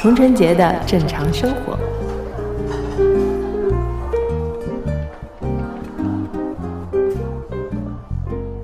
童晨杰的正常生活。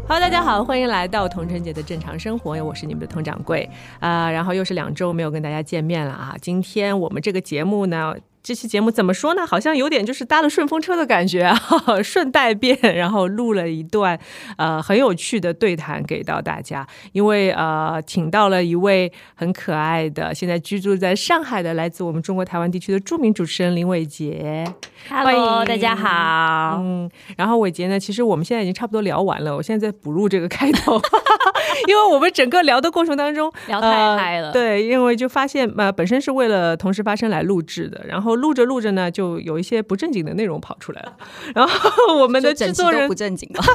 Hello，大家好，欢迎来到童晨杰的正常生活，我是你们的佟掌柜啊、然后又是两周没有跟大家见面了啊。今天我们这个节目呢。这期节目怎么说呢？好像有点就是搭了顺风车的感觉啊，顺带便，然后录了一段呃很有趣的对谈给到大家。因为呃，请到了一位很可爱的，现在居住在上海的，来自我们中国台湾地区的著名主持人林伟杰。欢 Hello，迎大家好。嗯，然后伟杰呢，其实我们现在已经差不多聊完了，我现在在补录这个开头，因为我们整个聊的过程当中聊太嗨了呃对，因为就发现呃，本身是为了同时发生来录制的，然后录着录着呢，就有一些不正经的内容跑出来了，然后我们的制作人不正经的？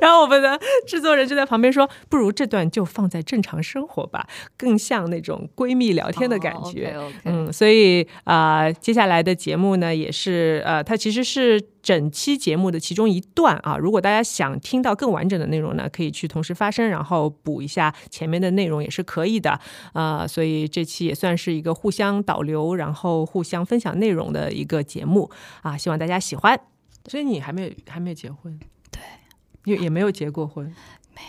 然后我们的制作人就在旁边说：“不如这段就放在正常生活吧，更像那种闺蜜聊天的感觉。嗯，所以啊、呃接下来的节目呢，也是呃，它其实是整期节目的其中一段啊。如果大家想听到更完整的内容呢，可以去同时发声，然后补一下前面的内容也是可以的啊、所以这期也算是一个互相导流，然后互相分享内容的一个节目啊，希望大家喜欢。所以你还没有还没有结婚？对，也也没有结过婚。你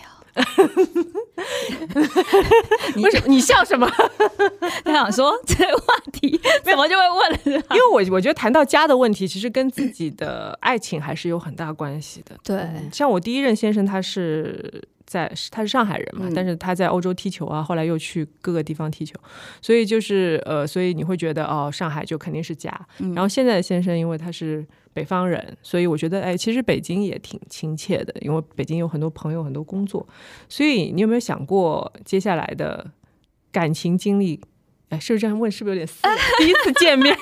为什么你笑什么？他想说这个话题 怎么就会问了？因为我我觉得谈到家的问题，其实跟自己的爱情还是有很大关系的。对嗯像我第一任先生，他是在他是上海人嘛，嗯但是他在欧洲踢球啊，后来又去各个地方踢球，所以就是呃，所以你会觉得哦，上海就肯定是家。嗯然后现在的先生，因为他是北方人，所以我觉得哎，其实北京也挺亲切的，因为北京有很多朋友，很多工作。所以你有没有想过接下来的感情经历？哎，是不是这样问？是不是有点私人？第一次见面，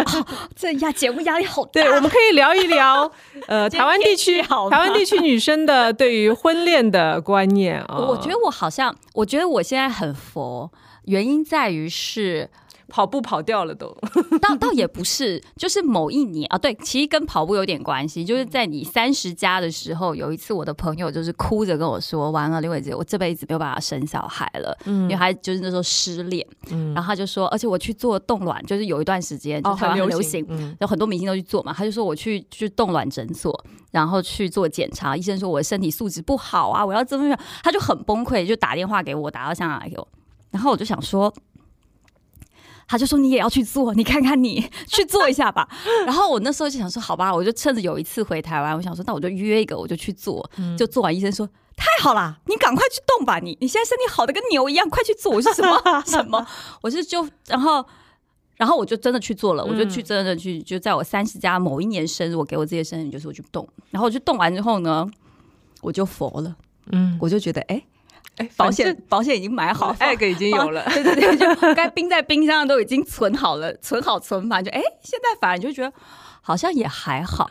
这压节目压力好大。对，我们可以聊一聊，呃，台湾地区 台湾地区女生的对于婚恋的观念啊。我觉得我好像，我觉得我现在很佛，原因在于是 跑步跑掉了都。倒倒也不是，就是某一年啊，对，其实跟跑步有点关系。就是在你三十加的时候，有一次我的朋友就是哭着跟我说：“完了，刘伟杰，我这辈子没有办法生小孩了，因为他就是那时候失恋。嗯然后他就说，而且我去做冻卵，就是有一段时间，就哦，台湾很流流行，嗯有很多明星都去做嘛。他就说我去去冻卵诊所，然后去做检查，医生说我的身体素质不好啊，我要怎么样？他就很崩溃，就打电话给我，打到香港来给我。然后我就想说，他就说你也要去做，你看看你 去做一下吧。然后我那时候就想说，好吧，我就趁着有一次回台湾，我想说，那我就约一个，我就去做。就做完，医生说太好啦，你赶快去动吧，你你现在身体好的跟牛一样，快去做。我是什么 什么？我是就然后。然后我就真的去做了，我就去真的去，就在我三十加某一年生日，我给我自己的生日就是我去动，然后我就动完之后呢，我就佛了，嗯，我就觉得哎，哎，保险保险已经买好，，egg 已经有了。对对对，就该冰在冰箱的都已经存好了，存好存满，就哎，现在反而就觉得好像也还好，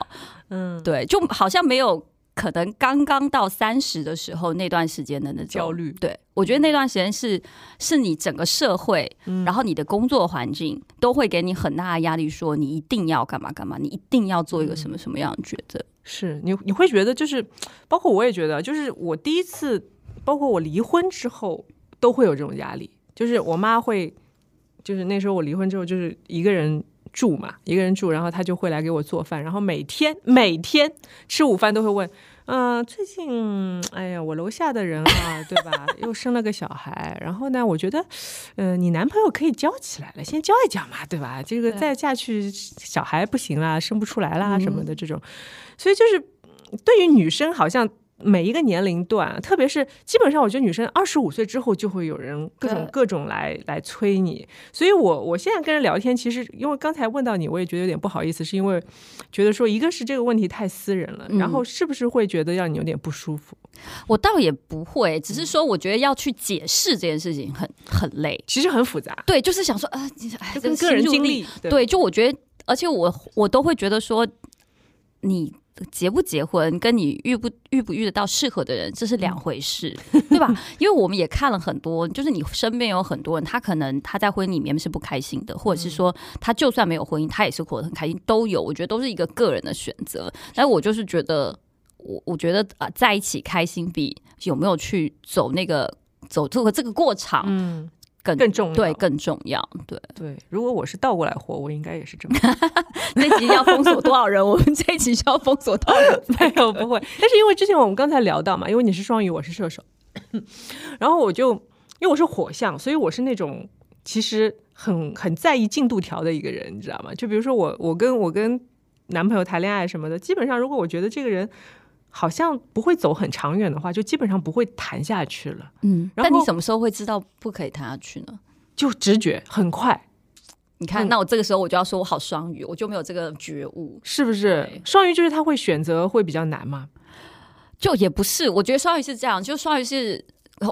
嗯，对，就好像没有可能刚刚到三十的时候那段时间的那种焦虑。对我觉得那段时间是是你整个社会，然后你的工作环境都会给你很大的压力，说你一定要干嘛干嘛，你一定要做一个什么什么样的抉择。是你你会觉得就是，包括我也觉得，就是我第一次，包括我离婚之后，都会有这种压力。就是我妈会，就是那时候我离婚之后，就是一个人住嘛，一个人住，然后她就会来给我做饭，然后每天每天吃午饭都会问，嗯、最近哎呀，我楼下的人啊，对吧，又生了个小孩，然后呢，我觉得，呃，你男朋友可以交起来了，先交一交嘛，对吧？这个再下去，小孩不行啦，生不出来啦嗯什么的这种，所以就是对于女生好像。每一个年龄段，特别是基本上，我觉得女生二十五岁之后就会有人各种各种来来催你，所以我我现在跟人聊天，其实因为刚才问到你，我也觉得有点不好意思，是因为觉得说一个是这个问题太私人了，嗯然后是不是会觉得让你有点不舒服？我倒也不会，只是说我觉得要去解释这件事情很很累。其实很复杂，对，就是想说，啊，跟个人经历，对，就我觉得，而且我我都会觉得说，你结不结婚，跟你遇不遇不遇得到适合的人，这是两回事，对吧？因为我们也看了很多，就是你身边有很多人，他可能他在婚姻里面是不开心的，或者是说他就算没有婚姻，他也是活得很开心，都有。我觉得都是一个个人的选择。但我就是觉得，我我觉得啊，在一起开心比有没有去走那个走这个这个过场，嗯，更更重要对更重要。对，对，如果我是倒过来活，我应该也是这么。这集要封锁多少人？我们这一集需要封锁多少人？没有不会，但是因为之前我们刚才聊到嘛，因为你是双鱼，我是射手，然后我就因为我是火象，所以我是那种其实很很在意进度条的一个人，你知道吗？就比如说我我跟我跟男朋友谈恋爱什么的，基本上如果我觉得这个人好像不会走很长远的话，就基本上不会谈下去了，嗯，但你什么时候会知道不可以谈下去呢？就直觉很快，你看，嗯那我这个时候我就要说我好双鱼，我就没有这个觉悟。是不是？双鱼就是他会选择会比较难嘛？就也不是，我觉得双鱼是这样，就双鱼是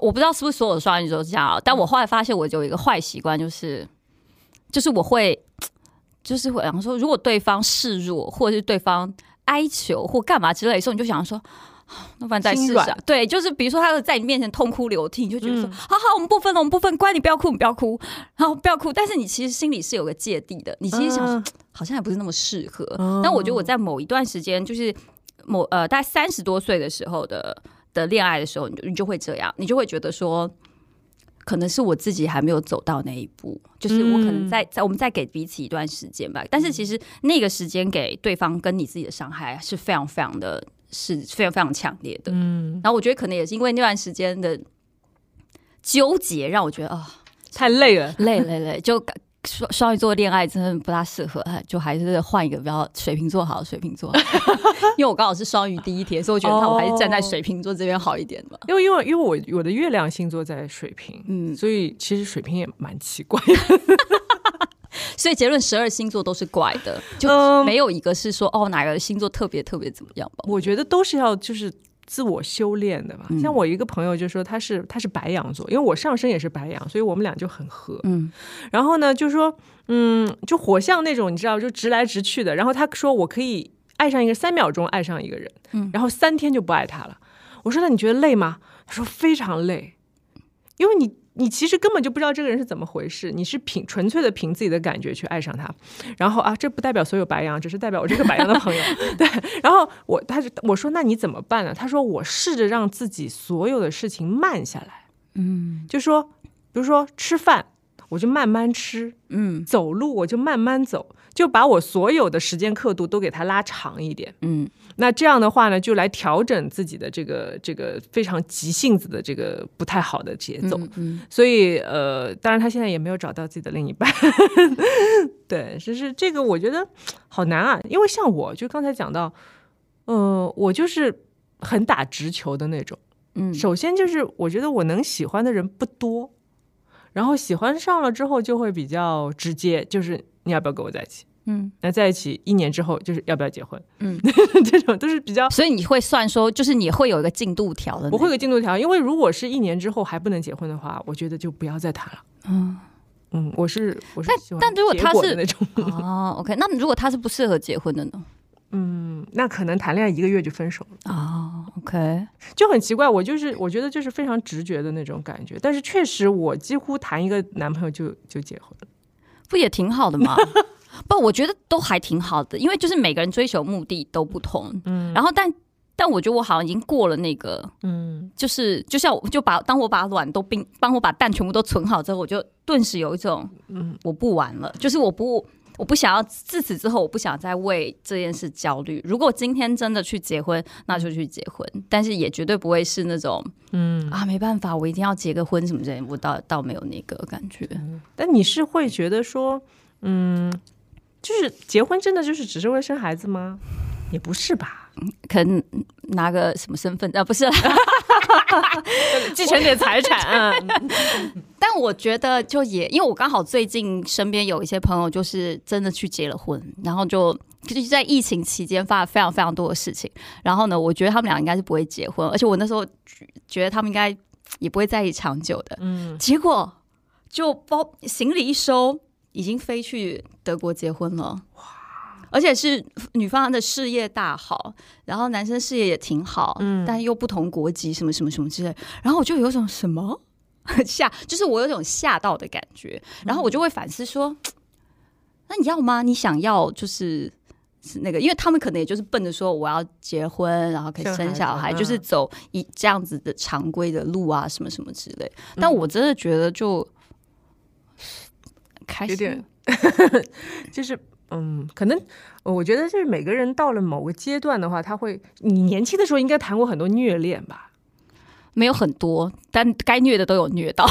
我不知道是不是所有的双鱼都是这样啊，但我后来发现我有一个坏习惯，就是就是我会就是会然后说，如果对方示弱，或者是对方哀求或干嘛之类的时候，你就想说。啊 那不然再试试。对，就是比如说他在你面前痛哭流涕，你就觉得说，嗯好好，我们不分了，我们不分，乖，你不要哭，你不要哭，然后不要哭。但是你其实心里是有个芥蒂的，你其实想好像也不是那么适合。哦但我觉得我在某一段时间，就是某呃大概三十多岁的时候的的恋爱的时候，你就你就会这样，你就会觉得说，可能是我自己还没有走到那一步，就是我可能在在我们再给彼此一段时间吧。但是其实那个时间给对方跟你自己的伤害是非常非常的，是非常非常强烈的。嗯，然后我觉得可能也是因为那段时间的纠结，让我觉得啊、太累了。累累累，就感双双鱼座恋爱真的不大适合，哎就还是换一个比较水瓶座好水瓶座，因为我刚好是双鱼第一天，所以我觉得那我还是站在水瓶座这边好一点吧。因为因为因为我我的月亮星座在水瓶，嗯，所以其实水瓶也蛮奇怪的。所以结论十二星座都是怪的，就嗯没有一个是说哦哪个星座特别特别怎么样吧。我觉得都是要就是自我修炼的吧。嗯像我一个朋友就说他是他是白羊座，因为我上升也是白羊，所以我们俩就很合。嗯然后呢，就说嗯，就火象那种你知道，就直来直去的。然后他说我可以爱上一个三秒钟爱上一个人，嗯然后三天就不爱他了。我说那你觉得累吗？他说非常累，因为你。你其实根本就不知道这个人是怎么回事，你是凭纯粹的凭自己的感觉去爱上他，然后啊，这不代表所有白羊，只是代表我这个白羊的朋友。对，然后我他就我说那你怎么办呢？他说我试着让自己所有的事情慢下来，嗯就说比如说吃饭，我就慢慢吃，嗯走路我就慢慢走，就把我所有的时间刻度都给它拉长一点。嗯那这样的话呢，就来调整自己的这个这个非常急性子的这个不太好的节奏。嗯嗯所以呃，当然他现在也没有找到自己的另一半。对，就是这个我觉得好难啊，因为像我就刚才讲到，呃，我就是很打直球的那种。嗯首先就是我觉得我能喜欢的人不多，然后喜欢上了之后就会比较直接，就是你要不要跟我在一起？嗯，那在一起一年之后就是要不要结婚？嗯，这种都是比较所以你会算说，就是你会有一个进度条的，我会有个进度条，因为如果是一年之后还不能结婚的话，我觉得就不要再谈了。嗯嗯，我是我是但如果他是那种，哦，OK，那如果他是不适合结婚的呢？嗯，那可能谈恋爱一个月就分手了，哦，OK，就很奇怪。我就是我觉得就是非常直觉的那种感觉，但是确实我几乎谈一个男朋友就就结婚了。不也挺好的吗？不，我觉得都还挺好的，因为就是每个人追求目的都不同，嗯，然后但但我觉得我好像已经过了那个，嗯，就是就像我就把当我把卵都并，帮我把蛋全部都存好之后，我就顿时有一种，嗯，我不玩了，就是我不。我不想要自此之后，我不想再为这件事焦虑。如果今天真的去结婚，那就去结婚，但是也绝对不会是那种，嗯啊，没办法，我一定要结个婚什么之类的。我倒倒没有那个感觉。但你是会觉得说，嗯，就是结婚真的就是只是为了生孩子吗？也不是吧，可能拿个什么身份啊？不是啦，继承点财产。嗯 但我觉得就也，因为我刚好最近身边有一些朋友，就是真的去结了婚，然后就就是在疫情期间发了非常非常多的事情。然后呢，我觉得他们俩应该是不会结婚，而且我那时候觉得他们应该也不会在一起长久的。嗯，结果就包行李一收，已经飞去德国结婚了。哇而且是女方的事业大好，然后男生事业也挺好，嗯但又不同国籍，什么什么什么之类。然后我就有种什么 吓，就是我有种吓到的感觉。然后我就会反思说，那你要吗？你想要就是。是那个，因为他们可能也就是奔着说我要结婚，然后可以生小孩，就是嗯走一这样子的常规的路啊，什么什么之类。但我真的觉得就开心有点，就是嗯，可能我觉得就是每个人到了某个阶段的话，他会，你年轻的时候应该谈过很多虐恋吧？没有很多，但该虐的都有虐到。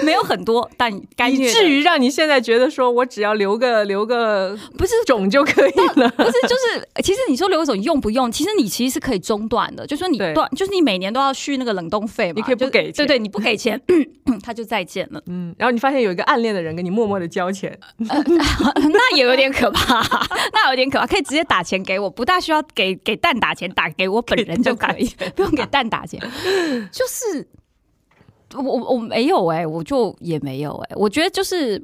没有很多，但该以至于让你现在觉得说我只要留个留个不是种就可以了。不是就是，其实你说留一种用不用，其实你其实是可以中断的，就说你对。断，就是你每年都要续那个冷冻费嘛，你可以不就给钱。对对，你不给钱，他就再见了，嗯，然后你发现有一个暗恋的人跟你默默的交钱，那也有点可怕，那有点可怕，可以直接打钱给我，不大需要给给蛋打钱，打给我本人就可以，不用给蛋打钱，就是我我我没有哎、我就也没有哎、我觉得就是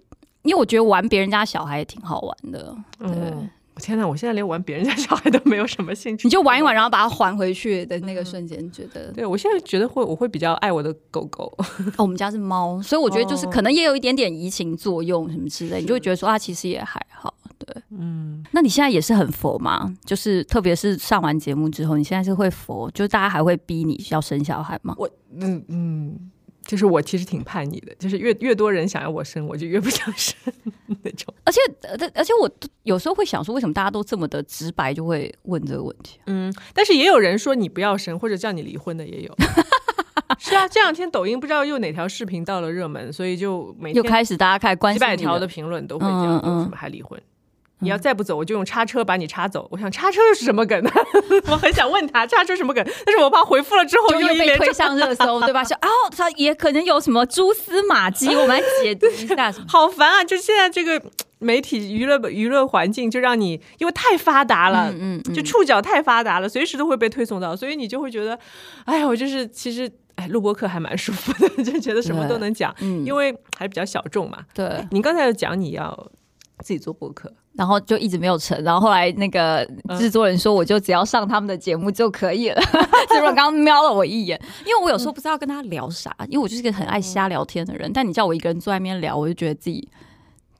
因为我觉得玩别人家小孩也挺好玩的，对。嗯，天哪，我现在连玩别人家小孩都没有什么兴趣，你就玩一玩，然后把它还回去的那个瞬间，觉得、对我现在觉得会，我会比较爱我的狗狗。哦，我们家是猫，所以我觉得就是哦可能也有一点点移情作用什么之类，你就会觉得说啊，其实也还好。对，嗯，那你现在也是很佛吗？就是特别是上完节目之后，你现在是会佛，就是大家还会逼你要生小孩吗？我嗯嗯，就是我其实挺叛逆的，就是越越多人想要我生，我就越不想生那种。而且，呃而且我有时候会想说，为什么大家都这么的直白，就会问这个问题？嗯，但是也有人说你不要生，或者叫你离婚的也有。是啊，这两天抖音不知道又哪条视频到了热门，所以就每又天开始大家开始关几心你了百条的评论都会这样嗯嗯说什么还离婚。你要再不走，我就用叉车把你叉走。我想叉车又是什么梗呢？我很想问他叉车什么梗，但是我怕回复了之后就又被推上热搜，对吧？说 哦，他也可能有什么蛛丝马迹，我们来解读一下。好烦啊！就现在这个媒体娱乐娱乐环境，就让你因为太发达了，嗯嗯就触角太发达了，随时都会被推送到，所以你就会觉得，哎呀，我就是其实哎，录播课还蛮舒服的，就觉得什么都能讲，嗯，因为还比较小众嘛。对，你刚才有讲你要自己做播客，然后就一直没有成，然后后来那个制作人说，我就只要上他们的节目就可以了。制作人刚刚瞄了我一眼，因为我有时候不知道跟他聊啥，因为我就是一个很爱瞎聊天的人。但你叫我一个人坐在那边聊，我就觉得自己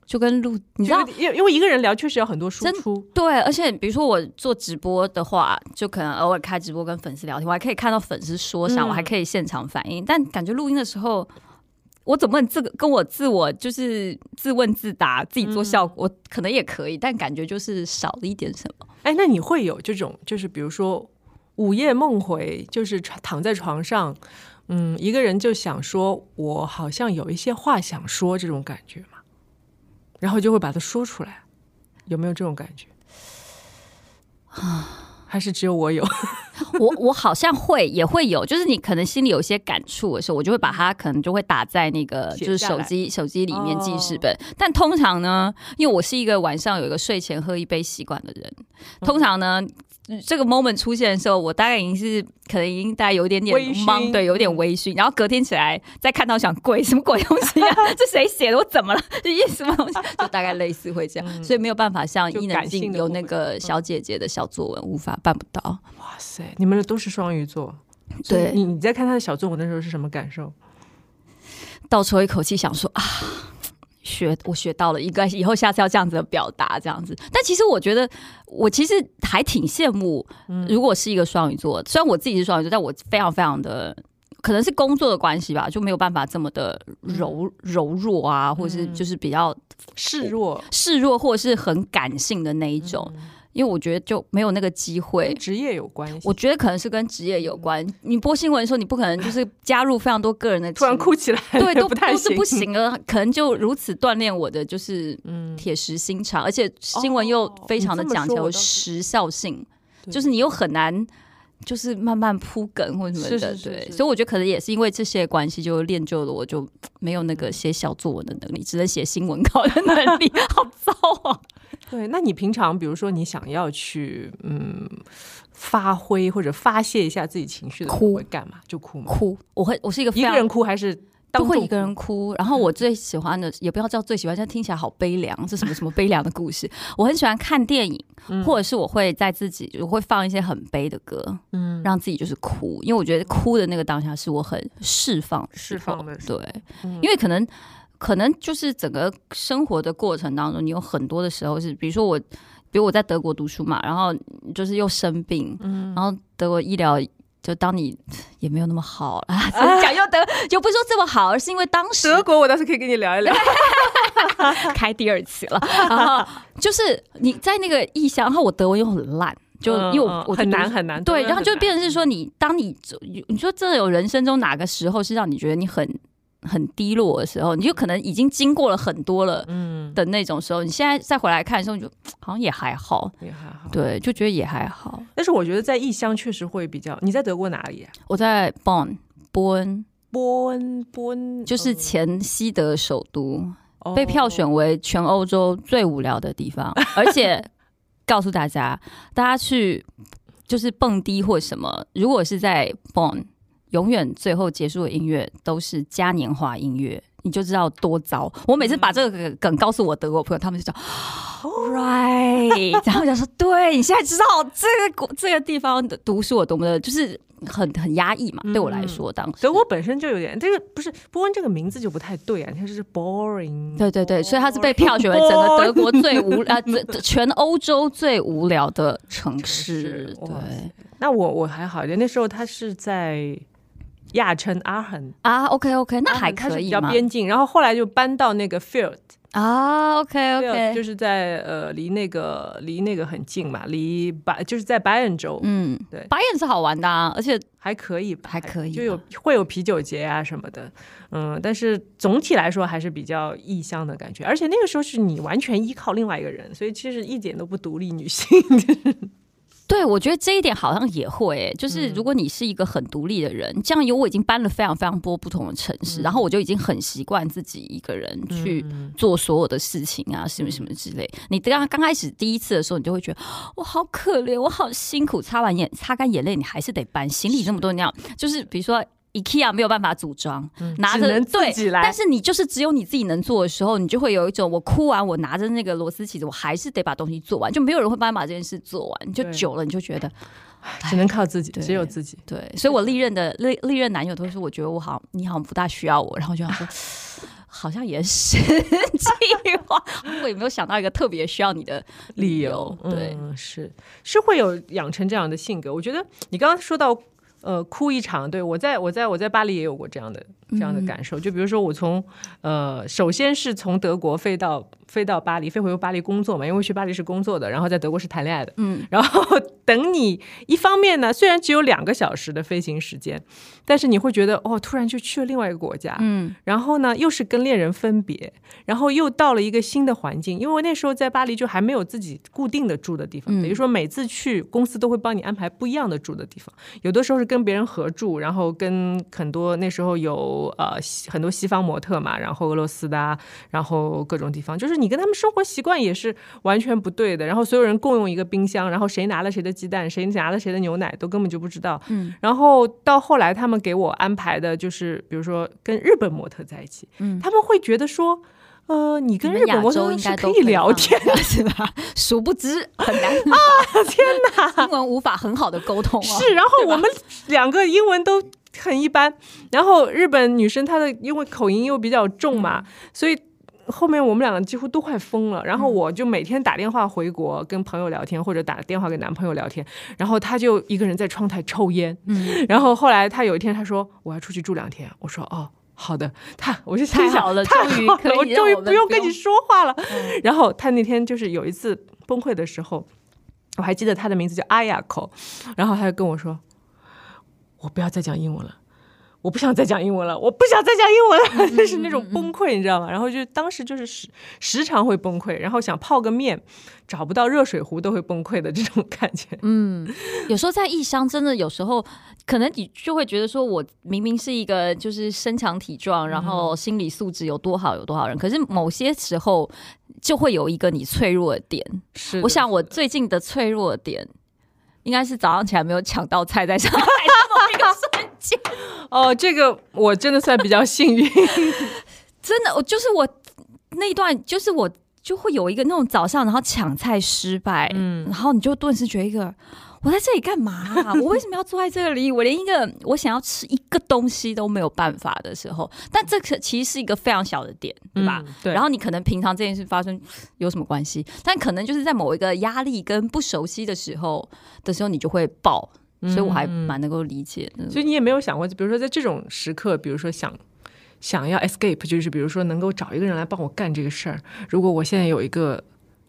就跟录，你知道。因为因为一个人聊确实有很多输真出，对，而且比如说我做直播的话，就可能偶尔开直播跟粉丝聊天，我还可以看到粉丝说啥，嗯我还可以现场反应。但感觉录音的时候，我总不能自个跟我自我就是自问自答，自己做效果，我可能也可以，但感觉就是少了一点什么。哎，那你会有这种，就是比如说午夜梦回，就是躺在床上，嗯，一个人就想说，我好像有一些话想说，这种感觉吗？然后就会把它说出来，有没有这种感觉？还是只有我有？我我好像会也会有，就是你可能心里有一些感触的时候，我就会把它可能就会打在那个就是手机手机里面记事哦本。但通常呢，因为我是一个晚上有一个睡前喝一杯习惯的人，嗯通常呢。这个 moment 出现的时候，我大概已经是可能已经大概有一点点懵，对，有点微醺。然后隔天起来再看到想鬼什么鬼东西啊？这谁写的？我怎么了？这印什么东西？就大概类似会这样，所以没有办法像伊能静有那个小姐姐的小作文，无法办不到。哇塞，你们都是双鱼座，对你你在看他的小作文的时候是什么感受？倒抽一口气，想说啊，学我学到了一个，以后下次要这样子的表达，这样子。但其实我觉得，我其实还挺羡慕，如果是一个双鱼座，虽然我自己是双鱼座，但我非常非常的。可能是工作的关系吧，就没有办法这么的柔、柔弱啊，或是就是比较示弱，示弱，或者是很感性的那一种。因为我觉得就没有那个机会跟，职业有关系。我觉得可能是跟职业有关。你播新闻的时候，你不可能就是加入非常多个人的 突然哭起来，对，都不太都是不行的，可能就如此锻炼我的就是嗯，铁石心肠，而且新闻又非常的讲求时效性，对就是你又很难。就是慢慢铺梗或什么的，是是是对，所以我觉得可能也是因为这些关系，就练就了我就没有那个写小作文的能力，只能写新闻稿的能力，好糟啊！对，那你平常比如说你想要去嗯发挥或者发泄一下自己情绪的，哭会干嘛？就哭吗？哭，我会，我是一个一个人哭还是不会一个人哭。然后我最喜欢的，也不要叫最喜欢，但听起来好悲凉，是什么什么悲凉的故事？我很喜欢看电影，嗯或者是我会在自己我会放一些很悲的歌，嗯让自己就是哭，因为我觉得哭的那个当下是我很释放释放的对，嗯因为可能可能就是整个生活的过程当中，你有很多的时候是，比如说我，比如我在德国读书嘛，然后就是又生病，嗯然后德国医疗。就当你也没有那么好啊，怎么讲又德就不是说这么好，而是因为当时德国，我倒是可以跟你聊一聊。开第二期了，然后就是你在那个异乡，然后我德文又很烂，就嗯因为我嗯很难很难，对，然后就变成是说你，当你你说真的有人生中哪个时候是让你觉得你很很低落的时候，你就可能已经经过了很多了嗯，的那种时候，你现在再回来看的时候，你就 好像也还好，也还好。对，就觉得也还好。但是我觉得在异乡确实会比较。你在德国哪里啊？我在 Bonn 波恩，波恩，波恩就是前西德首都，哦被票选为全欧洲最无聊的地方，而且告诉大家，大家去就是蹦迪或什么，如果是在 Bonn，永远最后结束的音乐都是嘉年华音乐。你就知道多糟。我每次把这个梗告诉我德国朋友，他们就讲，right，然后我就说，对你现在知道这个国这个地方的读书有多么的，就是很很压抑嘛。对我来说，当时德国本身就有点这个不是波恩这个名字就不太对啊，你看这是 boring，对对对，所以它是被票选为整个德国最无 呃，全欧洲最无聊的城市。哇对那我我还好一点，那时候他是在亚琛阿恒，啊，OK OK，那还阿恒它是比较？边境，然后后来就搬到那个 Field，啊，OK OK，就是在呃离那个离那个很近嘛，离白就是在白恩州，嗯，对。白眼是好玩的啊，而且还可以吧，还可以就有会有啤酒节啊什么的，嗯，但是总体来说还是比较异乡的感觉，而且那个时候是你完全依靠另外一个人，所以其实一点都不独立女性，对，我觉得这一点好像也会、欸，就是如果你是一个很独立的人，这样有我已经搬了非常非常多不同的城市，然后我就已经很习惯自己一个人去做所有的事情啊，什么什么之类。你刚刚开始第一次的时候，你就会觉得我好可怜，我好辛苦，擦完眼擦干眼泪，你还是得搬行李这么多，那样就是比如说。IKEA 没有办法组装，拿着对但是你就是只有你自己能做的时候，你就会有一种我哭完，我拿着那个螺丝起子，我还是得把东西做完，就没有人会帮你把这件事做完。就久了，你就觉得只能靠自己，只有自己。对，所以我历任的历历任男友都是，我觉得我好，你好像不大需要我，然后就想说，好像也是 计划，我也没有想到一个特别需要你的理由由，，对，嗯，是是会有养成这样的性格。我觉得你刚刚说到。呃，哭一场，对我在我在我在巴黎也有过这样的这样的嗯。感受。就比如说，我从呃，首先是从德国飞到飞到巴黎，飞回巴黎工作嘛，因为去巴黎是工作的，然后在德国是谈恋爱的。嗯，然后等你一方面呢，虽然只有两个小时的飞行时间，但是你会觉得哦，突然就去了另外一个国家，嗯。然后呢，又是跟恋人分别，然后又到了一个新的环境，因为那时候在巴黎就还没有自己固定的住的地方，嗯等于说每次去公司都会帮你安排不一样的住的地方，有的时候是跟别人合住，然后跟很多那时候有呃西很多西方模特嘛，然后俄罗斯的、啊，然后各种地方，就是你跟他们生活习惯也是完全不对的，然后所有人共用一个冰箱，然后谁拿了谁的鸡蛋，谁拿了谁的牛奶都根本就不知道，嗯然后到后来，他们给我安排的就是，比如说跟日本模特在一起，嗯他们会觉得说，呃，你跟日本模特是可以聊天，的是吧？殊不知很难啊！天哪，英文无法很好的沟通哦。是，然后我们两个英文都很一般，然后日本女生她的因为口音又比较重嘛，嗯所以。后面我们两个几乎都快疯了，然后我就每天打电话回国跟朋友聊天，或者打电话给男朋友聊天，然后他就一个人在窗台抽烟，嗯，然后后来他有一天他说我要出去住两天，我说哦。好的，他我就心想太好了太终于好了我可以让终于不用不用跟你说话了。嗯然后他那天就是有一次崩溃的时候，我还记得他的名字叫阿雅口，然后他就跟我说：“我不要再讲英文了。”我不想再讲英文了，我不想再讲英文了，就是那种崩溃，你知道吗？然后就当时就是时时常会崩溃，然后想泡个面，找不到热水壶都会崩溃的这种感觉。嗯，有时候在异乡，真的有时候可能你就会觉得说，我明明是一个就是身强体壮，然后心理素质有多好有多好人，可是某些时候就会有一个你脆弱的点。是的，我想我最近的脆弱的点，应该是早上起来没有抢到菜，在上海的某一个瞬间。哦，这个我真的算比较幸运。真的，我就是我那一段，就是我就会有一个那种早上，然后抢菜失败，嗯，然后你就顿时觉得一个。我在这里干嘛？我为什么要坐在这里？我连一个我想要吃一个东西都没有办法的时候，但这个其实是一个非常小的点，对吧？对。然后你可能平常这件事发生有什么关系？但可能就是在某一个压力跟不熟悉的时候的时候，你就会爆。所以我还蛮能够理解的。所以你也没有想过，比如说在这种时刻，比如说想想要 escape，就是比如说能够找一个人来帮我干这个事儿。如果我现在有一个。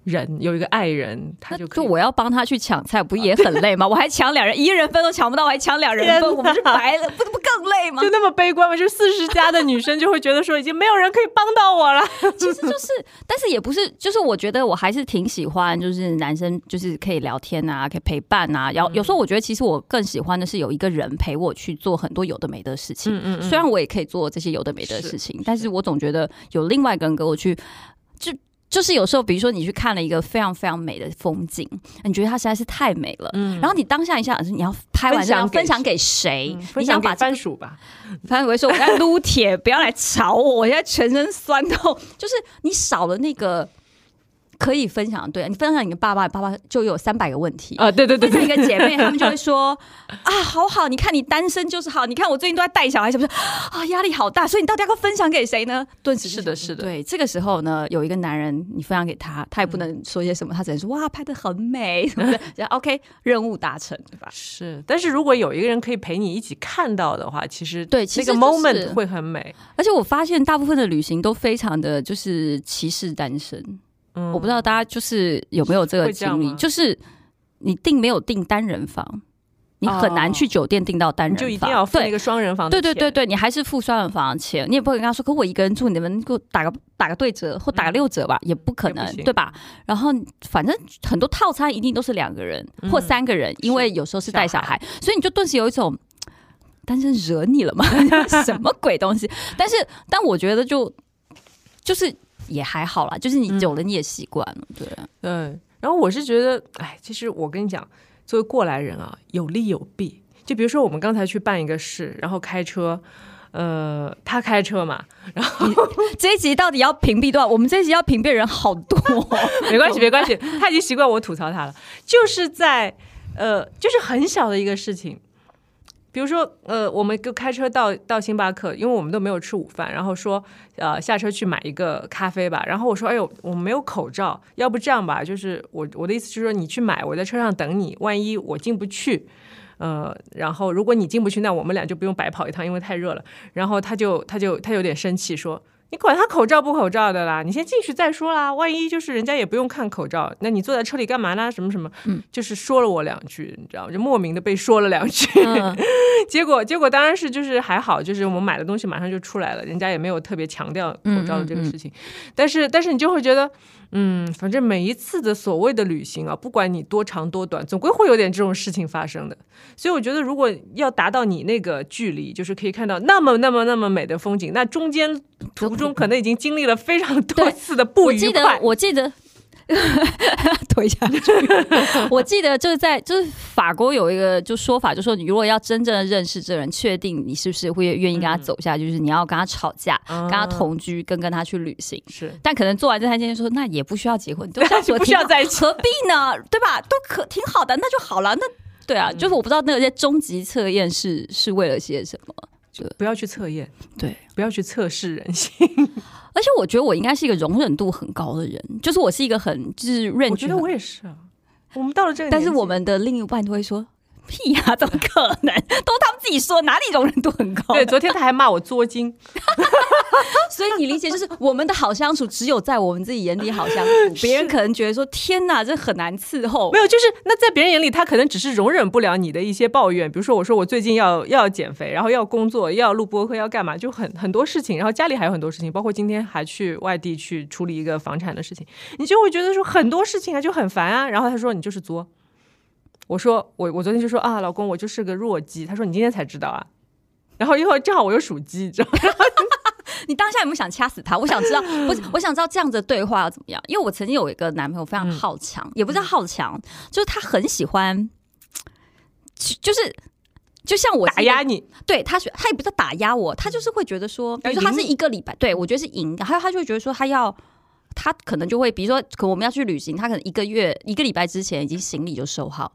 人有一个爱人，他就就我要帮他去抢菜，不也很累吗？我还抢两人，一人分都抢不到，我还抢两人分，我不是白了，不不更累吗？就那么悲观吗？就四十加的女生就会觉得说，已经没有人可以帮到我了。其实就是，但是也不是，就是我觉得我还是挺喜欢，就是男生就是可以聊天啊，可以陪伴啊。有有时候我觉得，其实我更喜欢的是有一个人陪我去做很多有的没的事情。嗯嗯。虽然我也可以做这些有的没的事情，但是我总觉得有另外一个人跟我去就。就是有时候，比如说你去看了一个非常非常美的风景，你觉得它实在是太美了，嗯，然后你当下一下，你要拍完要分享给谁？你想把番薯吧？番薯会说我在撸铁，不要来吵我，我现在全身酸痛。就是你少了那个。可以分享，对你分享你的爸爸，爸爸就有三百个问题啊！对对对，分享一个姐妹，他们就会说 啊，好好，你看你单身就是好，你看我最近都在带小孩，是不是啊？压力好大，所以你到底要分享给谁呢？顿时是的，是的，对，这个时候呢，有一个男人，你分享给他，他也不能说些什么，他只能说哇，拍的很美，什么的，OK，任务达成，对吧？是，但是如果有一个人可以陪你一起看到的话，其实对，其实 moment 会很美。而且我发现大部分的旅行都非常的就是歧视单身。我不知道大家就是有没有这个经历，就是你订没有订单人房，你很难去酒店订到单人房，就一定要付一个双人房。对对对对，你还是付双人房的钱，你也不会跟他说，可我一个人住，你们给我打个打个对折或打个六折吧，也不可能，对吧？然后反正很多套餐一定都是两个人或三个人，因为有时候是带小孩，所以你就顿时有一种单身惹你了吗？什么鬼东西？但是但我觉得就就是。也还好啦，就是你久了你也习惯了，对对。然后我是觉得，哎，其实我跟你讲，作为过来人啊，有利有弊。就比如说我们刚才去办一个事，然后开车，呃，他开车嘛，然后 这一集到底要屏蔽多少？我们这一集要屏蔽人好多，没关系，没关系，他已经习惯我吐槽他了。就是在呃，就是很小的一个事情。比如说，呃，我们就开车到到星巴克，因为我们都没有吃午饭，然后说，呃，下车去买一个咖啡吧。然后我说，哎呦，我们没有口罩，要不这样吧，就是我我的意思就是说，你去买，我在车上等你。万一我进不去，呃，然后如果你进不去，那我们俩就不用白跑一趟，因为太热了。然后他就他就他有点生气说。你管他口罩不口罩的啦，你先进去再说啦。万一就是人家也不用看口罩，那你坐在车里干嘛呢？什么什么，嗯，就是说了我两句，你知道吗？就莫名的被说了两句，结果结果当然是就是还好，就是我们买的东西马上就出来了，人家也没有特别强调口罩的这个事情。但是但是你就会觉得。嗯，反正每一次的所谓的旅行啊，不管你多长多短，总归会有点这种事情发生的。所以我觉得，如果要达到你那个距离，就是可以看到那么那么那么美的风景，那中间途中可能已经经历了非常多次的不愉快。我记得。推下去。我记得就是在就是法国有一个就说法，就说你如果要真正的认识这人，确定你是不是会愿意跟他走下去，就是你要跟他吵架，跟他同居，跟跟他去旅行。是，但可能做完这三件事，说那也不需要结婚，都不需要在一起，何必呢？对吧？都可挺好的，那就好了。那对啊，就是我不知道那些终极测验是是为了些什么，就不要去测验，对，不要去测试人性。而且我觉得我应该是一个容忍度很高的人，就是我是一个很就是认。我觉得我也是啊。我们到了这个，但是我们的另一半都会说。屁呀！怎么可能？都他们自己说，哪里容忍度很高？对，昨天他还骂我作精，所以你理解就是我们的好相处，只有在我们自己眼里好相处，别人可能觉得说天哪，这很难伺候。没有，就是那在别人眼里，他可能只是容忍不了你的一些抱怨，比如说我说我最近要要减肥，然后要工作，要录播客，要干嘛，就很很多事情，然后家里还有很多事情，包括今天还去外地去处理一个房产的事情，你就会觉得说很多事情啊就很烦啊。然后他说你就是作。我说我我昨天就说啊，老公，我就是个弱鸡。他说你今天才知道啊，然后一会儿正好我又属鸡，你知道吗？你当下有没有想掐死他？我想知道，我我想知道这样子的对话要怎么样？因为我曾经有一个男朋友非常好强，也不是好强，就是他很喜欢就就是就像我打压你，对他觉他也不是打压我，他就是会觉得说，比如说他是一个礼拜，对我觉得是赢，还有他就会觉得说他要。他可能就会，比如说，可我们要去旅行，他可能一个月、一个礼拜之前已经行李就收好，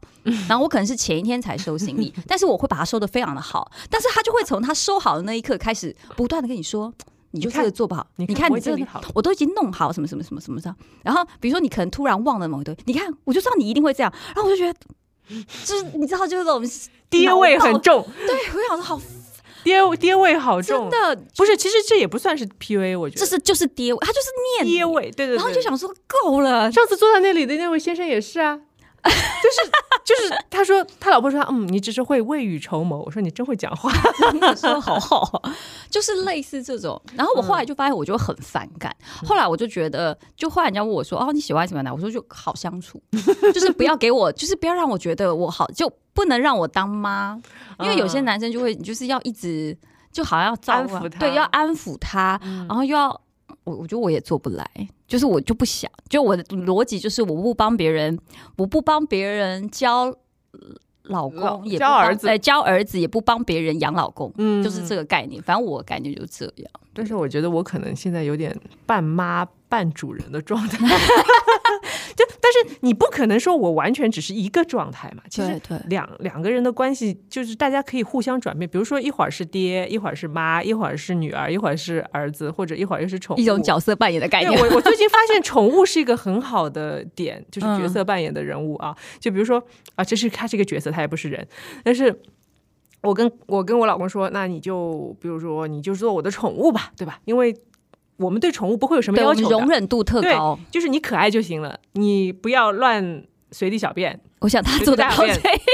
然后我可能是前一天才收行李，但是我会把它收的非常的好，但是他就会从他收好的那一刻开始，不断的跟你说，你就这个做不好，你看你这个我都已经弄好什么什么什么什么的，然后比如说你可能突然忘了某一堆，你看我就知道你一定会这样，然后我就觉得，就是你知道就是这种爹味很重，对我想说好。爹爹味好重，真的不是，其实这也不算是 PUA，我觉得这是就是爹味，他就是念爹味，对对，然后就想说够了。上次坐在那里的那位先生也是啊，就是就是他说他老婆说嗯，你只是会未雨绸缪。我说你真会讲话，说好好，就是类似这种。然后我后来就发现我就很反感，后来我就觉得，就后来人家问我说哦你喜欢什么男？我说就好相处，就是不要给我，就是不要让我觉得我好就。不能让我当妈，因为有些男生就会，就是要一直就好像要安抚他，对，要安抚他，然后又要我，我觉得我也做不来，就是我就不想，就我的逻辑就是我不帮别人，我不帮别人教老公，也教儿子，教儿子也不帮别人养老公，嗯，就是这个概念，反正我感觉就这样。但是我觉得我可能现在有点半妈。半主人的状态，就但是你不可能说我完全只是一个状态嘛。其实两两个人的关系就是大家可以互相转变，比如说一会儿是爹，一会儿是妈，一会儿是女儿，一会儿是儿子，或者一会儿又是宠物，一种角色扮演的概念。我我最近发现宠物是一个很好的点，就是 角色扮演的人物啊。就比如说啊，这是他是一个角色，他也不是人，但是我跟我跟我老公说，那你就比如说你就做我的宠物吧，对吧？因为我们对宠物不会有什么要求，容忍度特高，就是你可爱就行了，你不要乱随地小便。我想他做的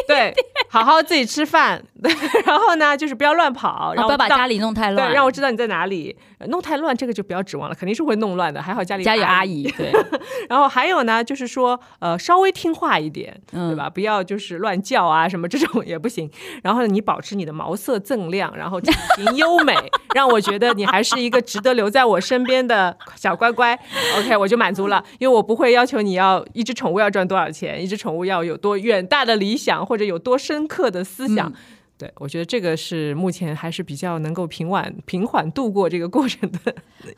对，好好自己吃饭，然后呢，就是不要乱跑，然后不要把家里弄太乱，对让我知道你在哪里。弄太乱，这个就不要指望了，肯定是会弄乱的。还好家里家有阿姨，对。然后还有呢，就是说，呃，稍微听话一点，对吧？不要就是乱叫啊，什么这种也不行。然后你保持你的毛色锃亮，然后体型优美，让我觉得你还是一个值得留在我身边的小乖乖。OK，我就满足了，因为我不会要求你要一只宠物要赚多少钱，一只宠物要有。多远大的理想，或者有多深刻的思想？对我觉得这个是目前还是比较能够平稳、平缓度过这个过程的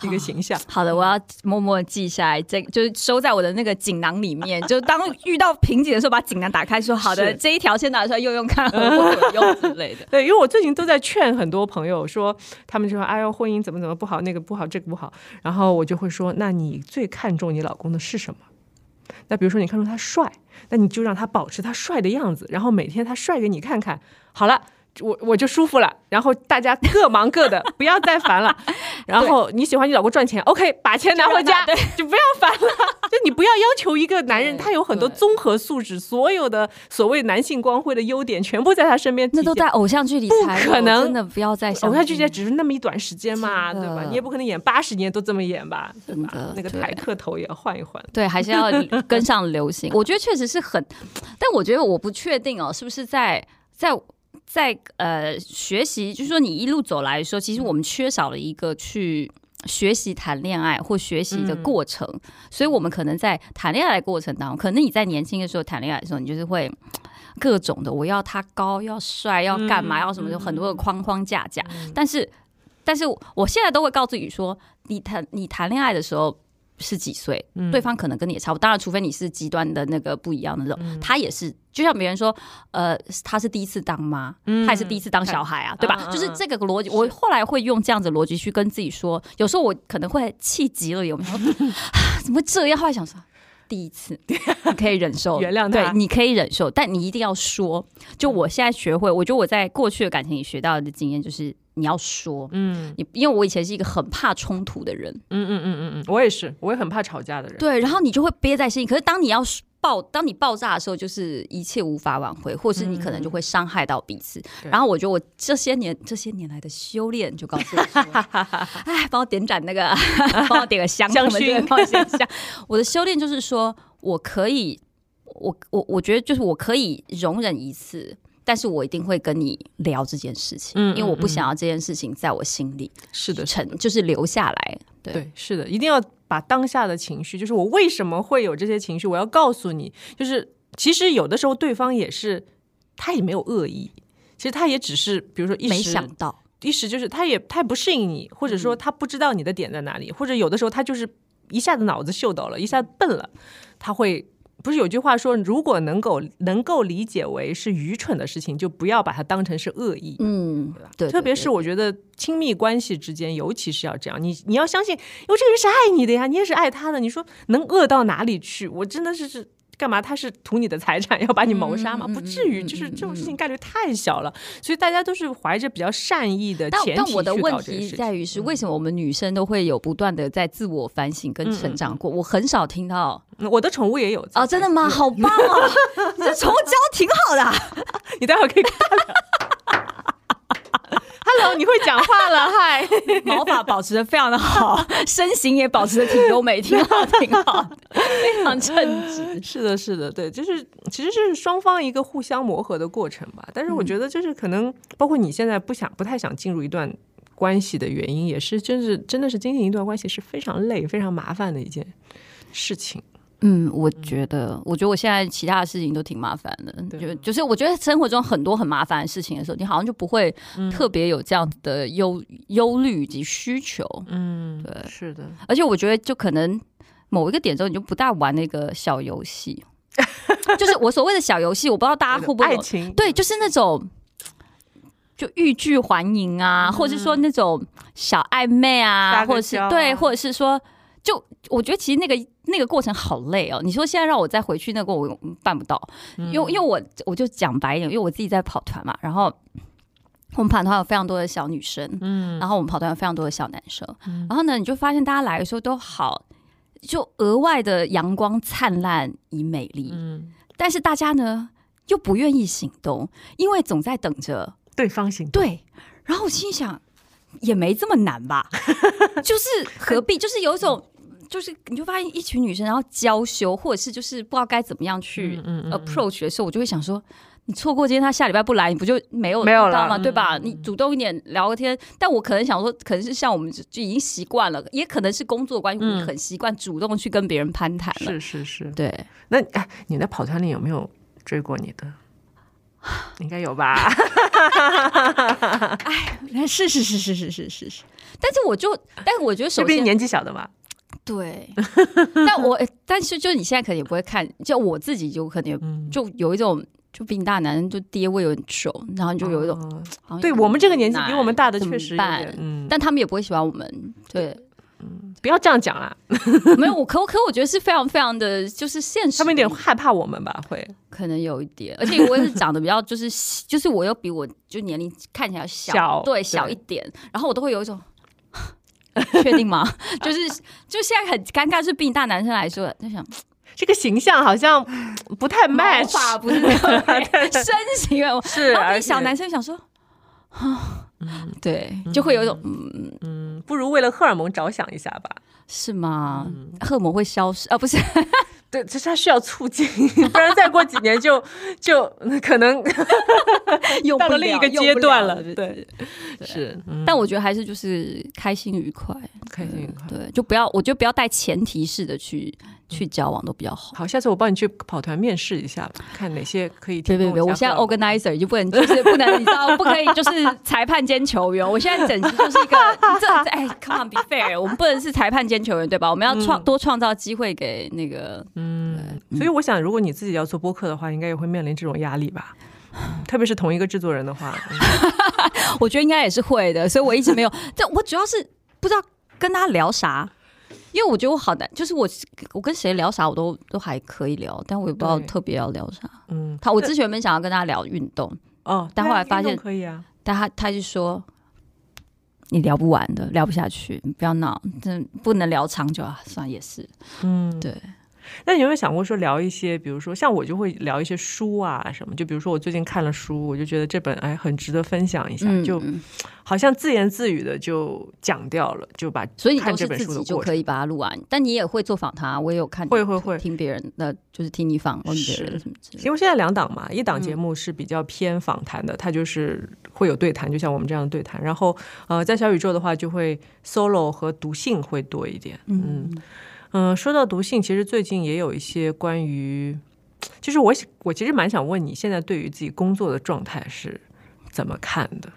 一个形象。好的，我要默默记下来，这就是收在我的那个锦囊里面。就当遇到瓶颈的时候，把锦囊打开，说：“好的，这一条先拿出来用用看，合不合用之类的。”对，因为我最近都在劝很多朋友说，他们就说：“哎呦，婚姻怎么怎么不好，那个不好，这个不好。”然后我就会说：“那你最看重你老公的是什么？”那比如说，你看出他帅，那你就让他保持他帅的样子，然后每天他帅给你看看，好了。我我就舒服了，然后大家各忙各的，不要再烦了。然后你喜欢你老公赚钱，OK，把钱拿回家，就不要烦了。就你不要要求一个男人，他有很多综合素质，所有的所谓男性光辉的优点全部在他身边。那都在偶像剧里，不可能真的不要再偶像剧只是那么一短时间嘛，对吧？你也不可能演八十年都这么演吧，对吧？那个台客头也要换一换，对，还是要跟上流行。我觉得确实是很，但我觉得我不确定哦，是不是在在。在呃学习，就是说你一路走来说，其实我们缺少了一个去学习谈恋爱或学习的过程，所以我们可能在谈恋爱的过程当中，可能你在年轻的时候谈恋爱的时候，你就是会各种的，我要他高，要帅，要干嘛，要什么，有很多的框框架架。但是，但是我现在都会告诉你说，你谈你谈恋爱的时候。是几岁？对方可能跟你也差不多。当然，除非你是极端的那个不一样的那种。他也是，就像别人说，呃，他是第一次当妈，他也是第一次当小孩啊，对吧？就是这个逻辑。我后来会用这样子逻辑去跟自己说，有时候我可能会气急了，有没有？怎么这样？后来想说，第一次你可以忍受，原谅对，你可以忍受，但你一定要说。就我现在学会，我觉得我在过去的感情里学到的经验就是。你要说，嗯，你因为我以前是一个很怕冲突的人，嗯嗯嗯嗯嗯，我也是，我也很怕吵架的人，对，然后你就会憋在心里。可是当你要爆，当你爆炸的时候，就是一切无法挽回，或是你可能就会伤害到彼此。然后我觉得我这些年这些年来的修炼，就告诉我，哎，帮我点盏那个，帮我点个香香薰，放香香。我的修炼就是说我可以，我我我觉得就是我可以容忍一次。但是我一定会跟你聊这件事情，嗯，因为我不想要这件事情在我心里是的沉，就是留下来。对，是的，一定要把当下的情绪，就是我为什么会有这些情绪，我要告诉你，就是其实有的时候对方也是他也没有恶意，其实他也只是比如说一时没想到，一时就是他也他也不适应你，或者说他不知道你的点在哪里，或者有的时候他就是一下子脑子秀逗了，一下子笨了，他会。不是有句话说，如果能够能够理解为是愚蠢的事情，就不要把它当成是恶意，嗯，对，特别是我觉得亲密关系之间，尤其是要这样，你你要相信，因为这个人是爱你的呀，你也是爱他的，你说能恶到哪里去？我真的是是。干嘛？他是图你的财产，要把你谋杀吗？不至于，就是这种事情概率太小了，所以大家都是怀着比较善意的前提但我的问题在于是，为什么我们女生都会有不断的在自我反省跟成长过？我很少听到，我的宠物也有啊，真的吗？好棒哦！你这宠物教挺好的，你待会儿可以看。Hello，你会讲话了，嗨，毛发保持的非常的好，身形也保持的挺优美，挺好，挺好，非常称职。是的，是的，对，就是其实是双方一个互相磨合的过程吧。但是我觉得，就是可能包括你现在不想、不太想进入一段关系的原因，也是就是真的是经营一段关系是非常累、非常麻烦的一件事情。嗯，我觉得，我觉得我现在其他的事情都挺麻烦的，就就是我觉得生活中很多很麻烦的事情的时候，你好像就不会特别有这样子的忧忧虑以及需求。嗯，对，是的。而且我觉得，就可能某一个点之后，你就不大玩那个小游戏，就是我所谓的小游戏，我不知道大家会不会爱情？对，就是那种就欲拒还迎啊，或者是说那种小暧昧啊，或者是对，或者是说。就我觉得其实那个那个过程好累哦。你说现在让我再回去那个，我办不到，因为因为我我就讲白一点，因为我自己在跑团嘛。然后我们跑团有非常多的小女生，嗯，然后我们跑团有非常多的小男生。然后呢，你就发现大家来的时候都好，就额外的阳光灿烂以美丽，嗯，但是大家呢又不愿意行动，因为总在等着对方行动。对，然后我心想。也没这么难吧，就是何必？就是有一种，就是你就发现一群女生，然后娇羞，或者是就是不知道该怎么样去 approach 的时候，我就会想说，你错过今天他下礼拜不来，你不就没有没有了吗？对吧？你主动一点聊个天，但我可能想说，可能是像我们就已经习惯了，也可能是工作关系，很习惯主动去跟别人攀谈了。是是是，对。那哎，你在跑团里有没有追过你的？应该有吧？哎，是是是是是是是是，但是我就，但是我觉得首先年纪小的嘛，对。但我但是就你现在可能也不会看，就我自己就可能就有一种，就比你大男人就爹味有点重，然后就有一种，对我们这个年纪比我们大的确实嗯，但他们也不会喜欢我们，对。嗯，不要这样讲啦。没有我，可可我觉得是非常非常的就是现实。他们有点害怕我们吧？会，可能有一点。而且我也是长得比较，就是 就是我又比我就年龄看起来小，对，小一点。然后我都会有一种，确定吗？就是就现在很尴尬，是比你大男生来说，在想这个形象好像不太 match，不是身形是，然后比小男生想说。啊，对，就会有一种嗯嗯，不如为了荷尔蒙着想一下吧，是吗？荷尔蒙会消失啊？不是，对，就是它需要促进，不然再过几年就就可能到了另一个阶段了。对，是，但我觉得还是就是开心愉快，开心愉快，对，就不要，我觉得不要带前提式的去。去交往都比较好。好，下次我帮你去跑团面试一下吧，看哪些可以。对对对，我现在 organizer 就不能，就是不能，你知道，不可以就是裁判兼球员。我现在整集就是一个 这哎，come on be fair，我们不能是裁判兼球员对吧？我们要创多创造机会给那个嗯。所以我想，如果你自己要做播客的话，应该也会面临这种压力吧？特别是同一个制作人的话，我觉得应该也是会的。所以我一直没有，但我主要是不知道跟他聊啥。因为我觉得我好难，就是我我跟谁聊啥我都都还可以聊，但我也不知道特别要聊啥。嗯，他我之前本想要跟他聊运动哦，但后来发现可以啊，但他他就说你聊不完的，聊不下去，不要闹，真不能聊长久啊，算也是，嗯，对。那你有没有想过说聊一些，比如说像我就会聊一些书啊什么？就比如说我最近看了书，我就觉得这本哎很值得分享一下，就好像自言自语的就讲掉了，就把所以你都是自己就可以把它录完，但你也会做访谈，我也有看，会会会听别人的，就是听你访问别人什么之类。因为现在两档嘛，一档节目是比较偏访谈的，它就是会有对谈，就像我们这样的对谈。然后呃，在小宇宙的话，就会 solo 和读信会多一点，嗯。嗯，说到毒性，其实最近也有一些关于，就是我我其实蛮想问你，现在对于自己工作的状态是怎么看的？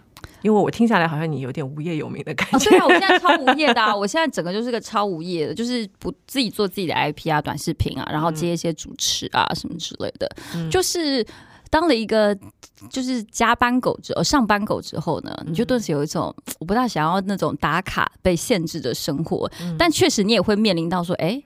因为我听下来好像你有点无业游民的感觉。对啊，我现在 超无业的，啊，我现在整个就是个超无业的，就是不自己做自己的 IP 啊、短视频啊，然后接一些主持啊什么之类的，就是当了一个就是加班狗之后，上班狗之后呢，你就顿时有一种 我不大想要那种打卡被限制的生活，但确实你也会面临到说，哎。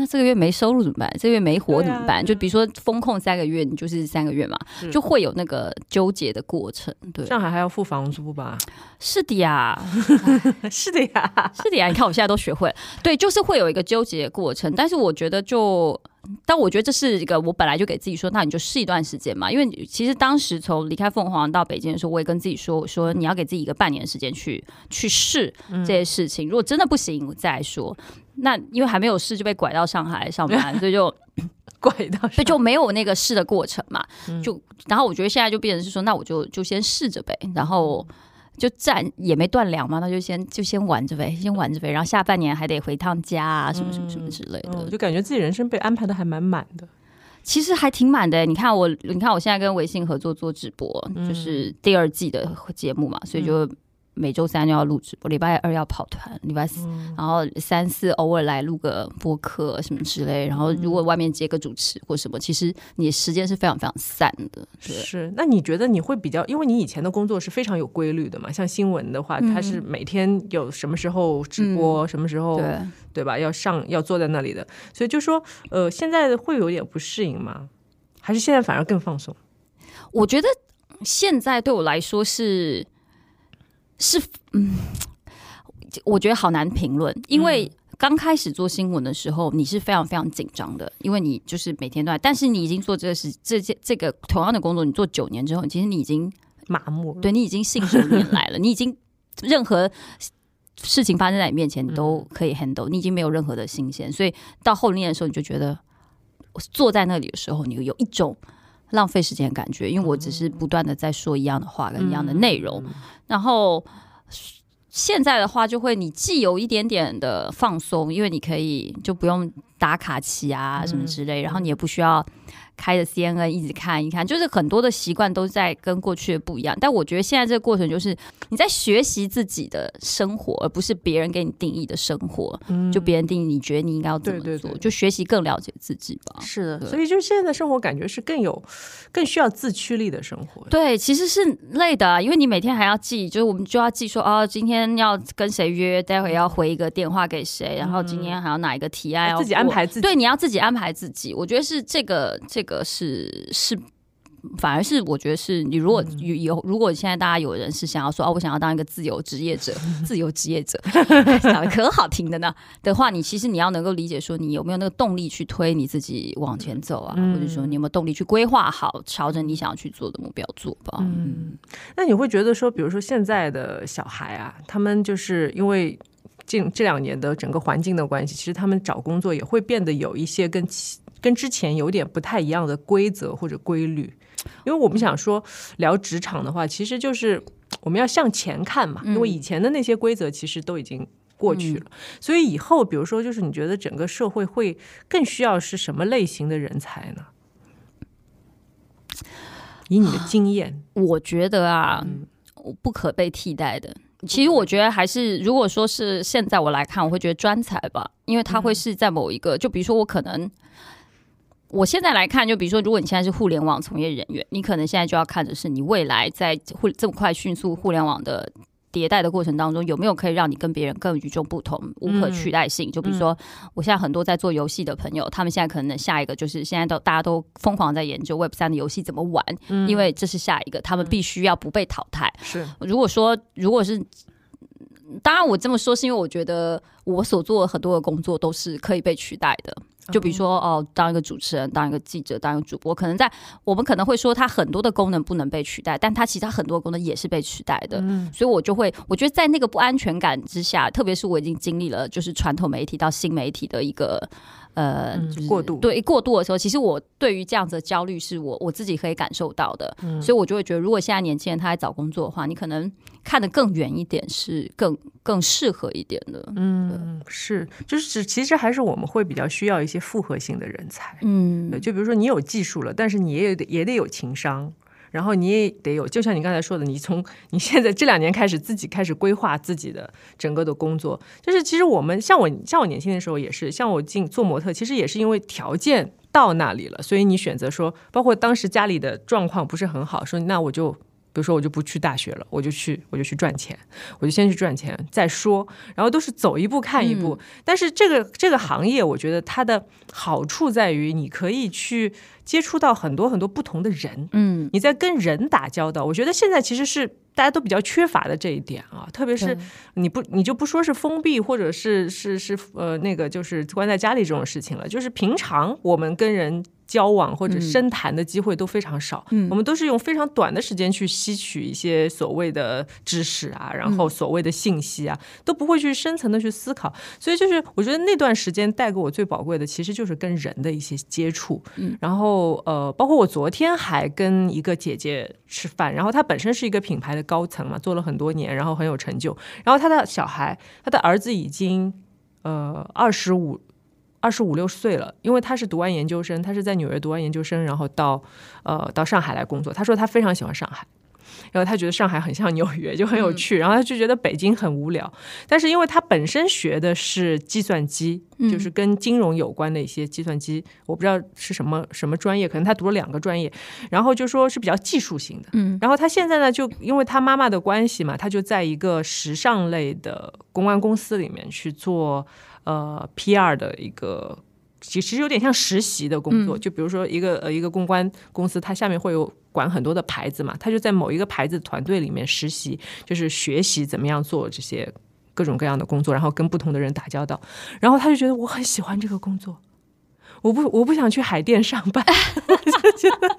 那这个月没收入怎么办？这个月没活怎么办？就比如说风控三个月，你就是三个月嘛，就会有那个纠结的过程。对，上海还要付房租吧？是的呀，是的呀，是的呀。你看我现在都学会了，对，就是会有一个纠结的过程。但是我觉得，就但我觉得这是一个我本来就给自己说，那你就试一段时间嘛。因为其实当时从离开凤凰到北京的时候，我也跟自己说，我说你要给自己一个半年时间去去试这些事情。如果真的不行，再说。那因为还没有试就被拐到上海上班，所以就拐到，所以就没有那个试的过程嘛。就然后我觉得现在就变成是说，那我就就先试着呗，然后就暂也没断粮嘛，那就先就先玩着呗，先玩着呗。然后下半年还得回趟家啊，什么什么什么之类的，就感觉自己人生被安排的还蛮满的。其实还挺满的，你看我，你看我现在跟微信合作做直播，就是第二季的节目嘛，所以就。每周三就要录直播，礼拜二要跑团，礼拜四，然后三四偶尔来录个播客什么之类。然后如果外面接个主持或什么，其实你时间是非常非常散的。是，那你觉得你会比较？因为你以前的工作是非常有规律的嘛，像新闻的话，它是每天有什么时候直播，什么时候对对吧？要上要坐在那里的，所以就说呃，现在会有点不适应吗？还是现在反而更放松？我觉得现在对我来说是。是，嗯，我觉得好难评论，因为刚开始做新闻的时候，你是非常非常紧张的，因为你就是每天都在。但是你已经做这个事，这件这个同样的工作，你做九年之后，其实你已经麻木了，对你已经信手拈来了，你已经任何事情发生在你面前，你都可以 handle，你已经没有任何的新鲜。所以到后面的时候，你就觉得坐在那里的时候，你有一种浪费时间的感觉，因为我只是不断的在说一样的话跟一样的内容。然后现在的话，就会你既有一点点的放松，因为你可以就不用打卡期啊什么之类，然后你也不需要。开着 CNN 一直看一看，就是很多的习惯都在跟过去的不一样。但我觉得现在这个过程就是你在学习自己的生活，而不是别人给你定义的生活。嗯，就别人定义你觉得你应该要怎么做，就学习更了解自己吧。是的，所以就现在的生活感觉是更有、更需要自驱力的生活。对，其实是累的，因为你每天还要记，就是我们就要记说哦，今天要跟谁约，待会要回一个电话给谁，然后今天还要哪一个提案要自己安排自己。对，你要自己安排自己。我觉得是这个这。个是是，反而是我觉得是你如果有有如果现在大家有人是想要说哦，我想要当一个自由职业者，自由职业者 讲的可好听的呢的话，你其实你要能够理解说你有没有那个动力去推你自己往前走啊，或者说你有没有动力去规划好朝着你想要去做的目标做吧。嗯，那你会觉得说，比如说现在的小孩啊，他们就是因为近这两年的整个环境的关系，其实他们找工作也会变得有一些跟其。跟之前有点不太一样的规则或者规律，因为我们想说聊职场的话，其实就是我们要向前看嘛。因为以前的那些规则其实都已经过去了，所以以后比如说，就是你觉得整个社会会更需要是什么类型的人才呢？以你的经验，我觉得啊，不可被替代的。其实我觉得还是，如果说是现在我来看，我会觉得专才吧，因为他会是在某一个，就比如说我可能。我现在来看，就比如说，如果你现在是互联网从业人员，你可能现在就要看的是你未来在互这么快迅速互联网的迭代的过程当中，有没有可以让你跟别人更与众不同、无可取代性。就比如说，我现在很多在做游戏的朋友，他们现在可能下一个就是现在都大家都疯狂在研究 Web 三的游戏怎么玩，因为这是下一个，他们必须要不被淘汰。是，如果说如果是，当然我这么说是因为我觉得我所做的很多的工作都是可以被取代的。就比如说哦，当一个主持人，当一个记者，当一个主播，可能在我们可能会说它很多的功能不能被取代，但它其他很多功能也是被取代的。嗯，所以我就会，我觉得在那个不安全感之下，特别是我已经经历了就是传统媒体到新媒体的一个。呃，嗯就是过度对过度的时候，其实我对于这样子的焦虑是我我自己可以感受到的，嗯所以我就会觉得，如果现在年轻人他在找工作的话，你可能看得更远一点，是更更适合一点的。嗯，是，就是其实还是我们会比较需要一些复合性的人才。嗯，就比如说你有技术了，但是你也得也得有情商，然后你也得有，就像你刚才说的，你从 你现在这两年开始自己开始规划自己的整个的工作，就是其实我们像我像我年轻的时候也是，像我进做模特，其实也是因为条件到那里了，所以你选择说，包括当时家里的状况不是很好，说那我就。比如说，我就不去大学了，我就去，我就去赚钱，我就先去赚钱再说，然后都是走一步看一步。但是这个这个行业，我觉得它的好处在于，你可以去接触到很多很多不同的人，嗯，你在跟人打交道。我觉得现在其实是大家都比较缺乏的这一点啊，特别是你不你就不说是封闭，或者是是是呃那个就是关在家里这种事情了，就是平常我们跟人。交往或者深谈的机会都非常少，嗯我们都是用非常短的时间去吸取一些所谓的知识啊，然后所谓的信息啊，都不会去深层的去思考。所以就是我觉得那段时间带给我最宝贵的，其实就是跟人的一些接触。嗯，然后呃，包括我昨天还跟一个姐姐吃饭，然后她本身是一个品牌的高层嘛，做了很多年，然后很有成就。然后她的小孩，她的儿子已经呃二十五。二十五六岁了，因为他是读完研究生，他是在纽约读完研究生，然后到呃到上海来工作。他说他非常喜欢上海，然后他觉得上海很像纽约，就很有趣。然后他就觉得北京很无聊，但是因为他本身学的是计算机，嗯就是跟金融有关的一些计算机，我不知道是什么什么专业，可能他读了两个专业，然后就说是比较技术型的。嗯然后他现在呢，就因为他妈妈的关系嘛，他就在一个时尚类的公关公司里面去做呃 PR 的一个。其实有点像实习的工作，就比如说一个呃一个公关公司，它下面会有管很多的牌子嘛，他就在某一个牌子团队里面实习，就是学习怎么样做这些各种各样的工作，然后跟不同的人打交道，然后他就觉得我很喜欢这个工作，我不 我不想去海淀上班，我就觉得，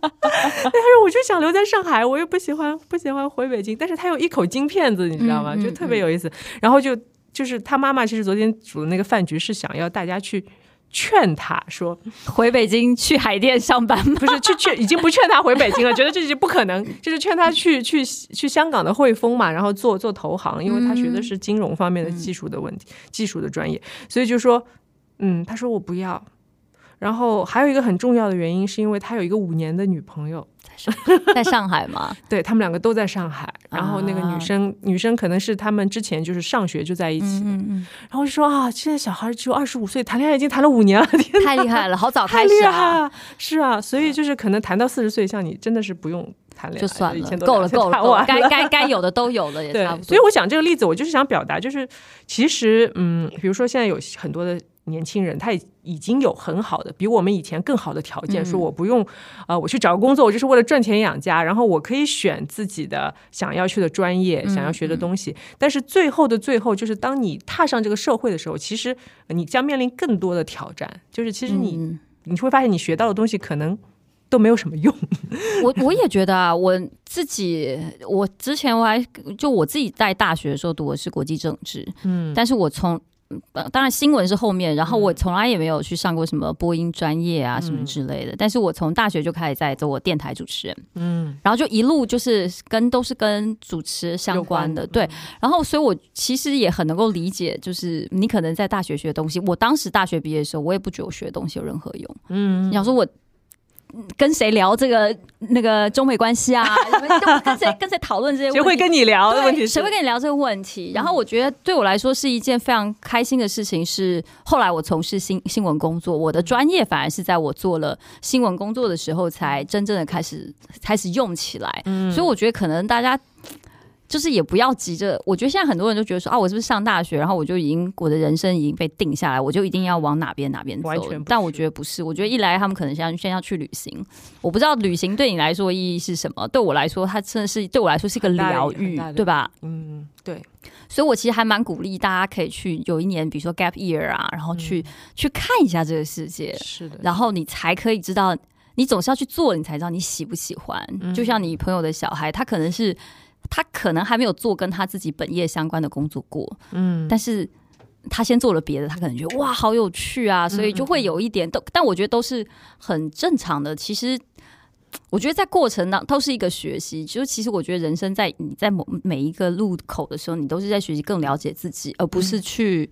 他说我就想留在上海，我又不喜欢不喜欢回北京，但是他有一口京片子，你知道吗？就特别有意思。然后就就是他妈妈其实昨天煮的那个饭局是想要大家去。劝他说 回北京去海淀上班吗？不是去劝，已经不劝他回北京了，觉得这已经不可能，就是劝他去去去香港的汇丰嘛，然后做做投行，因为他学的是金融方面的技术的问题，技术的专业，所以就说，嗯，他说我不要。然后还有一个很重要的原因，是因为他有一个五年的女朋友，在上海吗？对他们两个都在上海，然后那个女生、女生可能是他们之前就是上学就在一起。的，嗯嗯。然后就说啊，现在小孩只有二十五岁，谈恋爱已经谈了五年了，天嗯，太厉害了，好早太厉开始啊！害了，是啊，所以就是可能谈到四十岁，像你真的是不用谈恋爱，就算了够了，够了，够了，该该该有的都有了，也对差不，多。所以我讲这个例子，我就是想表达，就是其实，嗯，比如说现在有很多的年轻人，他已已经有很好的，比我们以前更好的条件，嗯说我不用，呃，我去找个工作，我就是为了赚钱养家，然后我可以选自己的想要去的专业，嗯想要学的东西。但是最后的最后，就是当你踏上这个社会的时候，其实你将面临更多的挑战，就是其实你、嗯你会发现，你学到的东西可能都没有什么用。我我也觉得啊，我自己，我之前我还就我自己在大学的时候读的是国际政治，嗯但是我从呃当然新闻是后面，然后我从来也没有去上过什么播音专业啊什么之类的，但是我从大学就开始在做我电台主持人，嗯，然后就一路就是跟都是跟主持相关的，对，然后所以我其实也很能够理解，就是你可能在大学学的东西，我当时大学毕业的时候，我也不觉得我学的东西有任何用，嗯。你想说我。嗯跟谁聊这个那个中美关系啊？就 跟谁跟谁讨论这些问题？谁会跟你聊？对问题谁会跟你聊这个问题？然后我觉得对我来说是一件非常开心的事情。是后来我从事新新闻工作，我的专业反而是在我做了新闻工作的时候，才真正的开始开始用起来。嗯所以我觉得可能大家。就是也不要急着，我觉得现在很多人都觉得说啊，我是不是上大学，然后我就已经我的人生已经被定下来，我就一定要往哪边哪边走完全。但我觉得不是，我觉得一来他们可能先先要去旅行，我不知道旅行对你来说意义是什么，对我来说，它真的是对我来说是一个疗愈对吧？嗯，对，所以我其实还蛮鼓励大家可以去有一年，比如说 gap year 啊，然后去、去看一下这个世界，是的，然后你才可以知道，你总是要去做，你才知道你喜不喜欢。就像你朋友的小孩，他可能是他可能还没有做跟他自己本业相关的工作过，嗯，但是他先做了别的，他可能觉得哇好有趣啊，所以就会有一点都，但我觉得都是很正常的。其实我觉得在过程当都是一个学习，就是其实我觉得人生在你在某每一个路口的时候，你都是在学习更了解自己，而不是去。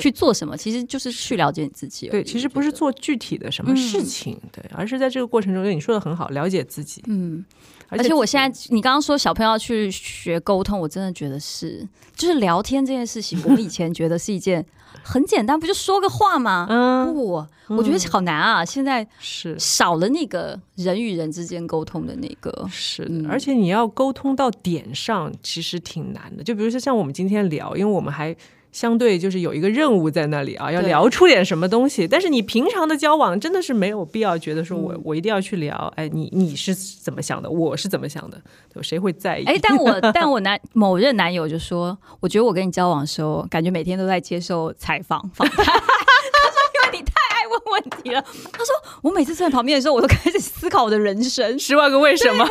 去做什么，其实就是去了解你自己。对，其实不是做具体的什么事情，对，而是在这个过程中，你说的很好，了解自己。嗯，而且我现在，你刚刚说小朋友要去学沟通，我真的觉得是，就是聊天这件事情，我们以前觉得是一件很简单，不就说个话吗？嗯，不，我觉得好难啊。现在是少了那个人与人之间沟通的那个，是的，而且你要沟通到点上，其实挺难的。就比如说像我们今天聊，因为我们还。相对就是有一个任务在那里啊，要聊出点什么东西。但是你平常的交往真的是没有必要觉得说我我一定要去聊，哎，你你是怎么想的？我是怎么想的？谁会在意？哎，但我 但我男某任男友就说，我觉得我跟你交往的时候，感觉每天都在接受采访访谈。他说：“我每次坐在旁边的时候，我都开始思考我的人生，十万个为什么？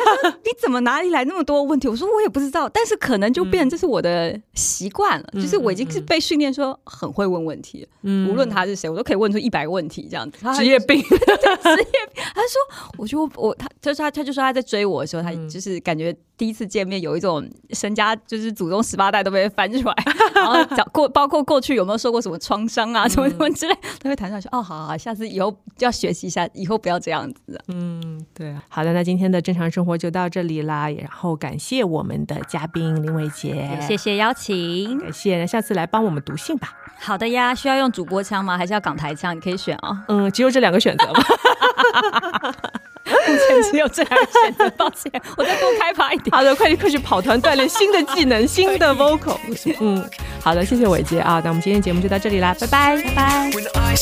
你怎么哪里来那么多问题？”我说：“我也不知道，但是可能就变成这是我的习惯了，就是我已经是被训练说很会问问题，无论他是谁，我都可以问出一百个问题这样子。职业病，职业病。他说：我就我他就是他，他就说他在追我的时候，他就是感觉。”第一次见面有一种身家就是祖宗十八代都被翻出来，然后讲过包括过去有没有受过什么创伤啊，什么什么之类，都会谈上去。哦，好好，下次以后要学习一下，以后不要这样子。嗯，对啊。好的，那今天的正常生活就到这里啦，然后感谢我们的嘉宾林伟杰，谢谢邀请，感谢。那下次来帮我们读信吧。好的呀，需要用主播腔吗？还是要港台腔？你可以选哦。嗯，只有这两个选择吗？目前只有这两个选择。抱歉，我再多开发一点。好的，快去快去跑团锻炼新的技能，新的 vocal。嗯，好的，谢谢伟杰啊。那我们今天节目就到这里啦，拜拜，拜拜。When I